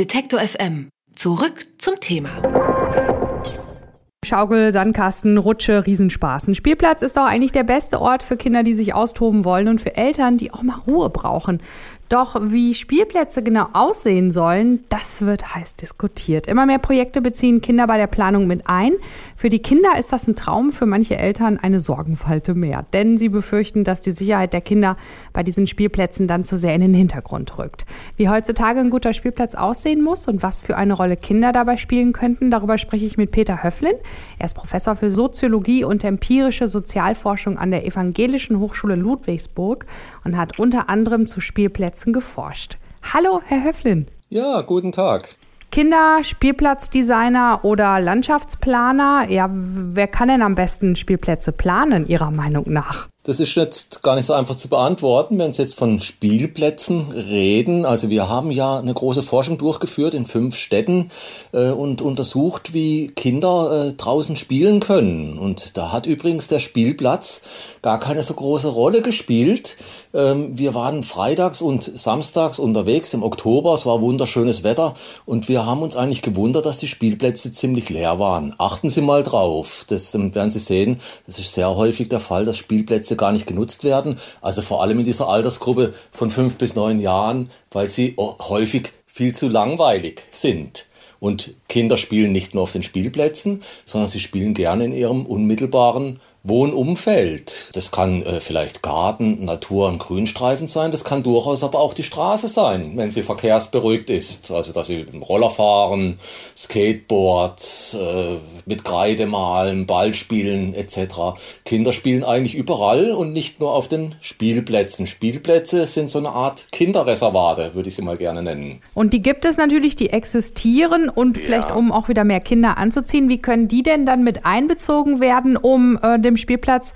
Detektor FM. Zurück zum Thema. Schaukel, Sandkasten, Rutsche, Riesenspaß. Ein Spielplatz ist doch eigentlich der beste Ort für Kinder, die sich austoben wollen und für Eltern, die auch mal Ruhe brauchen. Doch wie Spielplätze genau aussehen sollen, das wird heiß diskutiert. Immer mehr Projekte beziehen Kinder bei der Planung mit ein. Für die Kinder ist das ein Traum, für manche Eltern eine Sorgenfalte mehr. Denn sie befürchten, dass die Sicherheit der Kinder bei diesen Spielplätzen dann zu sehr in den Hintergrund rückt. Wie heutzutage ein guter Spielplatz aussehen muss und was für eine Rolle Kinder dabei spielen könnten, darüber spreche ich mit Peter Höflin. Er ist Professor für Soziologie und empirische Sozialforschung an der Evangelischen Hochschule Ludwigsburg und hat unter anderem zu Spielplätzen Spielplätzen geforscht. Hallo, Herr Höflin. Ja, guten Tag. Kinder, Spielplatzdesigner oder Landschaftsplaner, ja, wer kann denn am besten Spielplätze planen, Ihrer Meinung nach? Das ist jetzt gar nicht so einfach zu beantworten, wenn Sie jetzt von Spielplätzen reden. Also wir haben ja eine große Forschung durchgeführt in fünf Städten äh, und untersucht, wie Kinder äh, draußen spielen können. Und da hat übrigens der Spielplatz gar keine so große Rolle gespielt. Ähm, wir waren freitags und samstags unterwegs im Oktober. Es war wunderschönes Wetter und wir haben uns eigentlich gewundert, dass die Spielplätze ziemlich leer waren. Achten Sie mal drauf. Das werden Sie sehen. Das ist sehr häufig der Fall, dass Spielplätze Plätze gar nicht genutzt werden. Also vor allem in dieser Altersgruppe von fünf bis neun Jahren, weil sie häufig viel zu langweilig sind. Und Kinder spielen nicht nur auf den Spielplätzen, sondern sie spielen gerne in ihrem unmittelbaren Wohnumfeld. Das kann äh, vielleicht Garten, Natur und Grünstreifen sein. Das kann durchaus aber auch die Straße sein, wenn sie verkehrsberuhigt ist. Also, dass sie im Roller fahren, Skateboards, äh, mit Kreide malen, Ball spielen etc. Kinder spielen eigentlich überall und nicht nur auf den Spielplätzen. Spielplätze sind so eine Art Kinderreservate, würde ich sie mal gerne nennen. Und die gibt es natürlich, die existieren und ja. vielleicht um auch wieder mehr Kinder anzuziehen. Wie können die denn dann mit einbezogen werden, um äh, dem Spielplatz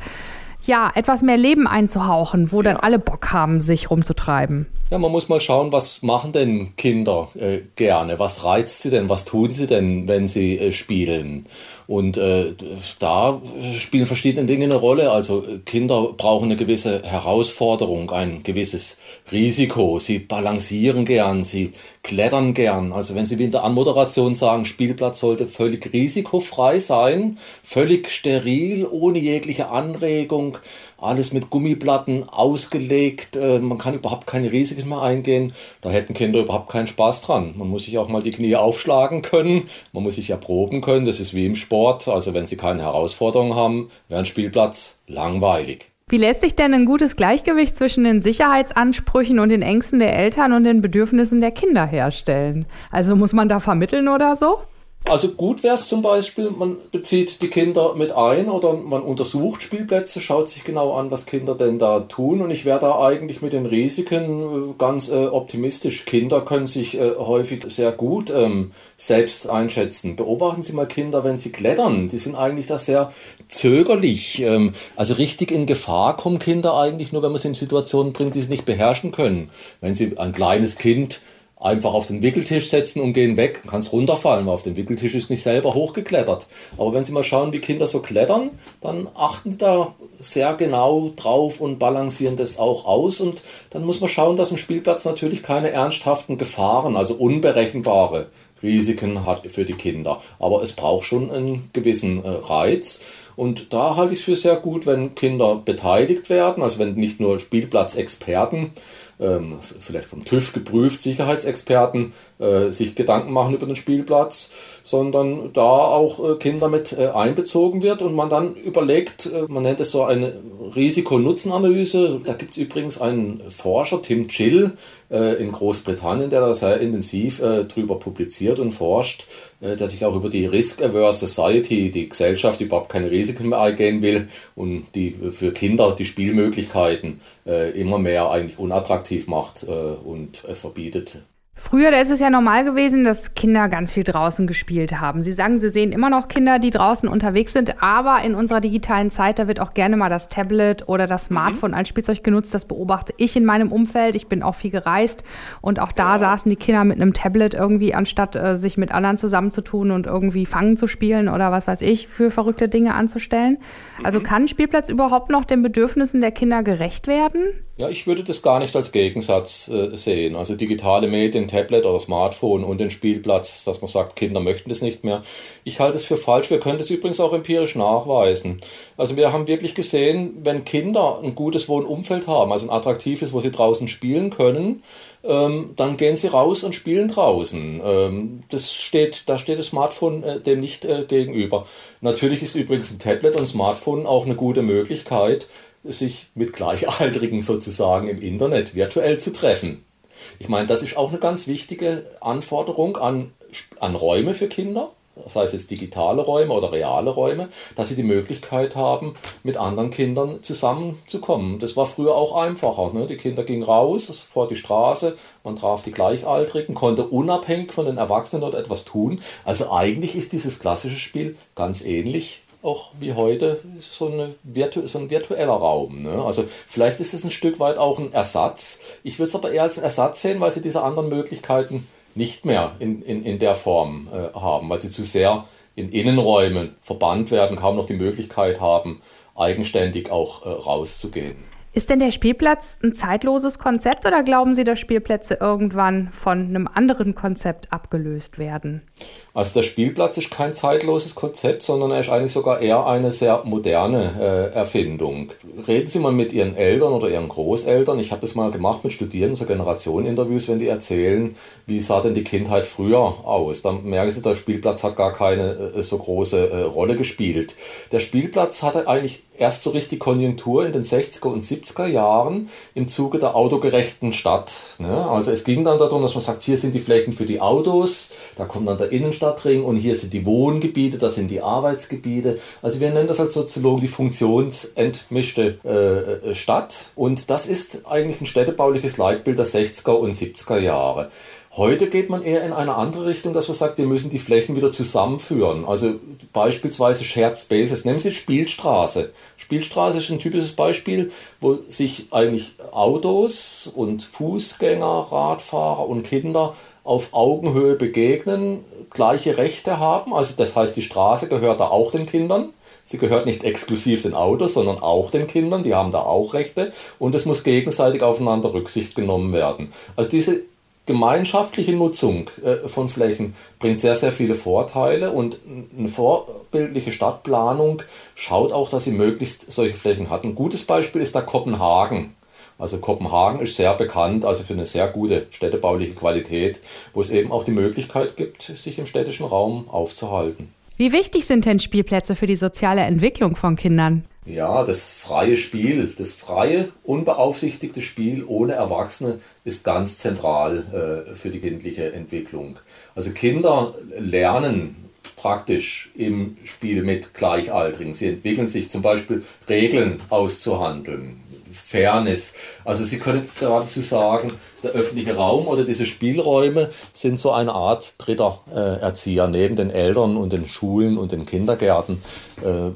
ja, etwas mehr Leben einzuhauchen, wo dann alle Bock haben, sich rumzutreiben. Ja, man muss mal schauen, was machen denn Kinder äh, gerne? Was reizt sie denn? Was tun sie denn, wenn sie äh, spielen? Und äh, da spielen verschiedene Dinge eine Rolle. Also Kinder brauchen eine gewisse Herausforderung, ein gewisses Risiko. Sie balancieren gern, sie klettern gern. Also wenn Sie wie in der Anmoderation sagen, Spielplatz sollte völlig risikofrei sein, völlig steril, ohne jegliche Anregung, alles mit Gummiplatten ausgelegt, äh, man kann überhaupt keine Risiken mehr eingehen, da hätten Kinder überhaupt keinen Spaß dran. Man muss sich auch mal die Knie aufschlagen können, man muss sich erproben können, das ist wie im Sport, also wenn Sie keine Herausforderungen haben, wäre ein Spielplatz langweilig. Wie lässt sich denn ein gutes Gleichgewicht zwischen den Sicherheitsansprüchen und den Ängsten der Eltern und den Bedürfnissen der Kinder herstellen? Also muss man da vermitteln oder so? Also gut wäre es zum Beispiel, man bezieht die Kinder mit ein oder man untersucht Spielplätze, schaut sich genau an, was Kinder denn da tun. Und ich wäre da eigentlich mit den Risiken äh, ganz äh, optimistisch. Kinder können sich äh, häufig sehr gut ähm, selbst einschätzen. Beobachten Sie mal Kinder, wenn sie klettern. Die sind eigentlich da sehr zögerlich. Ähm, also richtig in Gefahr kommen Kinder eigentlich nur, wenn man sie in Situationen bringt, die sie nicht beherrschen können. Wenn sie ein kleines Kind einfach auf den Wickeltisch setzen und gehen weg, kann es runterfallen, weil auf dem Wickeltisch ist nicht selber hochgeklettert. Aber wenn Sie mal schauen, wie Kinder so klettern, dann achten die da sehr genau drauf und balancieren das auch aus. Und dann muss man schauen, dass ein Spielplatz natürlich keine ernsthaften Gefahren, also unberechenbare Risiken hat für die Kinder. Aber es braucht schon einen gewissen äh, Reiz. Und da halte ich es für sehr gut, wenn Kinder beteiligt werden, also wenn nicht nur Spielplatzexperten ähm, vielleicht vom TÜV geprüft, Sicherheitsexperten äh, sich Gedanken machen über den Spielplatz, sondern da auch äh, Kinder mit äh, einbezogen wird und man dann überlegt, äh, man nennt es so eine Risiko-Nutzen-Analyse. Da gibt es übrigens einen Forscher, Tim Chill, äh, in Großbritannien, der da sehr intensiv äh, drüber publiziert und forscht, der sich auch über die Risk-Averse Society, die Gesellschaft, die überhaupt keine Risiken mehr eingehen will und die für Kinder die Spielmöglichkeiten immer mehr eigentlich unattraktiv attraktiv macht äh, und äh, verbietet. Früher, da ist es ja normal gewesen, dass Kinder ganz viel draußen gespielt haben. Sie sagen, Sie sehen immer noch Kinder, die draußen unterwegs sind, aber in unserer digitalen Zeit, da wird auch gerne mal das Tablet oder das mhm. Smartphone mhm. als Spielzeug genutzt. Das beobachte ich in meinem Umfeld. Ich bin auch viel gereist und auch da ja. saßen die Kinder mit einem Tablet irgendwie, anstatt äh, sich mit anderen zusammenzutun und irgendwie Fangen zu spielen oder was weiß ich, für verrückte Dinge anzustellen. Also mhm. Also kann ein Spielplatz überhaupt noch den Bedürfnissen der Kinder gerecht werden? Ja, ich würde das gar nicht als Gegensatz äh, sehen. Also digitale Medien, Tablet oder Smartphone und den Spielplatz, dass man sagt, Kinder möchten das nicht mehr. Ich halte es für falsch. Wir können das übrigens auch empirisch nachweisen. Also wir haben wirklich gesehen, wenn Kinder ein gutes Wohnumfeld haben, also ein attraktives, wo sie draußen spielen können, ähm, dann gehen sie raus und spielen draußen. Ähm, das steht, da steht das Smartphone äh, dem nicht äh, gegenüber. Natürlich ist übrigens ein Tablet und Smartphone auch eine gute Möglichkeit, sich mit Gleichaltrigen sozusagen im Internet virtuell zu treffen. Ich meine, das ist auch eine ganz wichtige Anforderung an, an Räume für Kinder, sei es jetzt digitale Räume oder reale Räume, dass sie die Möglichkeit haben, mit anderen Kindern zusammenzukommen. Das war früher auch einfacher. Ne? Die Kinder gingen raus vor die Straße, man traf die Gleichaltrigen, konnte unabhängig von den Erwachsenen dort etwas tun. Also eigentlich ist dieses klassische Spiel ganz ähnlich auch wie heute so, eine virtu so ein virtueller Raum. Ne? Also vielleicht ist es ein Stück weit auch ein Ersatz. Ich würde es aber eher als einen Ersatz sehen, weil sie diese anderen Möglichkeiten nicht mehr in, in, in der Form äh, haben, weil sie zu sehr in Innenräumen verbannt werden, kaum noch die Möglichkeit haben, eigenständig auch äh, rauszugehen. Ist denn der Spielplatz ein zeitloses Konzept oder glauben Sie, dass Spielplätze irgendwann von einem anderen Konzept abgelöst werden? Also der Spielplatz ist kein zeitloses Konzept, sondern er ist eigentlich sogar eher eine sehr moderne äh, Erfindung. Reden Sie mal mit Ihren Eltern oder Ihren Großeltern. Ich habe das mal gemacht mit Studierenden, so Generationeninterviews, wenn die erzählen, wie sah denn die Kindheit früher aus. Dann merken Sie, der Spielplatz hat gar keine äh, so große äh, Rolle gespielt. Der Spielplatz hatte eigentlich erst so richtig Konjunktur in den 60er und 70er Jahren im Zuge der autogerechten Stadt. Ne? Also es ging dann darum, dass man sagt, hier sind die Flächen für die Autos, da kommt dann der Innenstadtring und hier sind die Wohngebiete, das sind die Arbeitsgebiete. Also wir nennen das als Soziologen die funktionsentmischte äh, äh Stadt und das ist eigentlich ein städtebauliches Leitbild der 60er und 70er Jahre. Heute geht man eher in eine andere Richtung, dass man sagt, wir müssen die Flächen wieder zusammenführen. Also beispielsweise Shared Spaces. Nehmen Sie Spielstraße. Spielstraße ist ein typisches Beispiel, wo sich eigentlich Autos und Fußgänger, Radfahrer und Kinder auf Augenhöhe begegnen, gleiche Rechte haben. Also das heißt, die Straße gehört da auch den Kindern. Sie gehört nicht exklusiv den Autos, sondern auch den Kindern, die haben da auch Rechte und es muss gegenseitig aufeinander Rücksicht genommen werden. Also diese gemeinschaftliche Nutzung äh, von Flächen bringt sehr, sehr viele Vorteile und eine vorbildliche Stadtplanung schaut auch, dass sie möglichst solche Flächen hat. Ein gutes Beispiel ist da Kopenhagen. Also Kopenhagen ist sehr bekannt, also für eine sehr gute städtebauliche Qualität, wo es eben auch die Möglichkeit gibt, sich im städtischen Raum aufzuhalten. Wie wichtig sind denn Spielplätze für die soziale Entwicklung von Kindern? Ja, das freie Spiel, das freie, unbeaufsichtigte Spiel ohne Erwachsene ist ganz zentral äh, für die kindliche Entwicklung. Also Kinder lernen praktisch im Spiel mit Gleichaltrigen. Sie entwickeln sich zum Beispiel Regeln auszuhandeln, Fairness. Also Sie können geradezu sagen, der öffentliche Raum oder diese Spielräume sind so eine Art dritter äh, Erzieher neben den Eltern und den Schulen und den Kindergärten. Äh,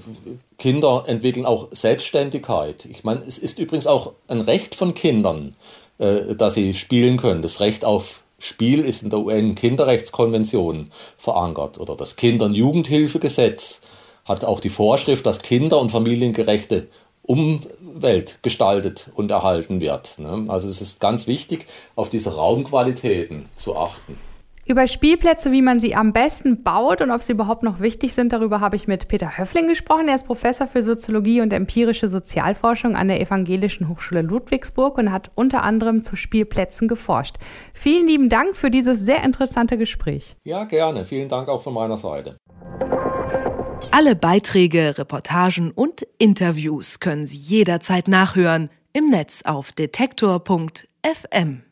Kinder entwickeln auch Selbstständigkeit. Ich meine, es ist übrigens auch ein Recht von Kindern, äh, dass sie spielen können. Das Recht auf Spiel ist in der UN-Kinderrechtskonvention verankert oder das Kinder- und Jugendhilfegesetz hat auch die Vorschrift, dass Kinder- und familiengerechte Umwelt gestaltet und erhalten wird. Ne? Also es ist ganz wichtig, auf diese Raumqualitäten zu achten. Über Spielplätze, wie man sie am besten baut und ob sie überhaupt noch wichtig sind, darüber habe ich mit Peter Höffling gesprochen. Er ist Professor für Soziologie und empirische Sozialforschung an der Evangelischen Hochschule Ludwigsburg und hat unter anderem zu Spielplätzen geforscht. Vielen lieben Dank für dieses sehr interessante Gespräch. Ja, gerne. Vielen Dank auch von meiner Seite. Alle Beiträge, Reportagen und Interviews können Sie jederzeit nachhören im Netz auf detektor.fm.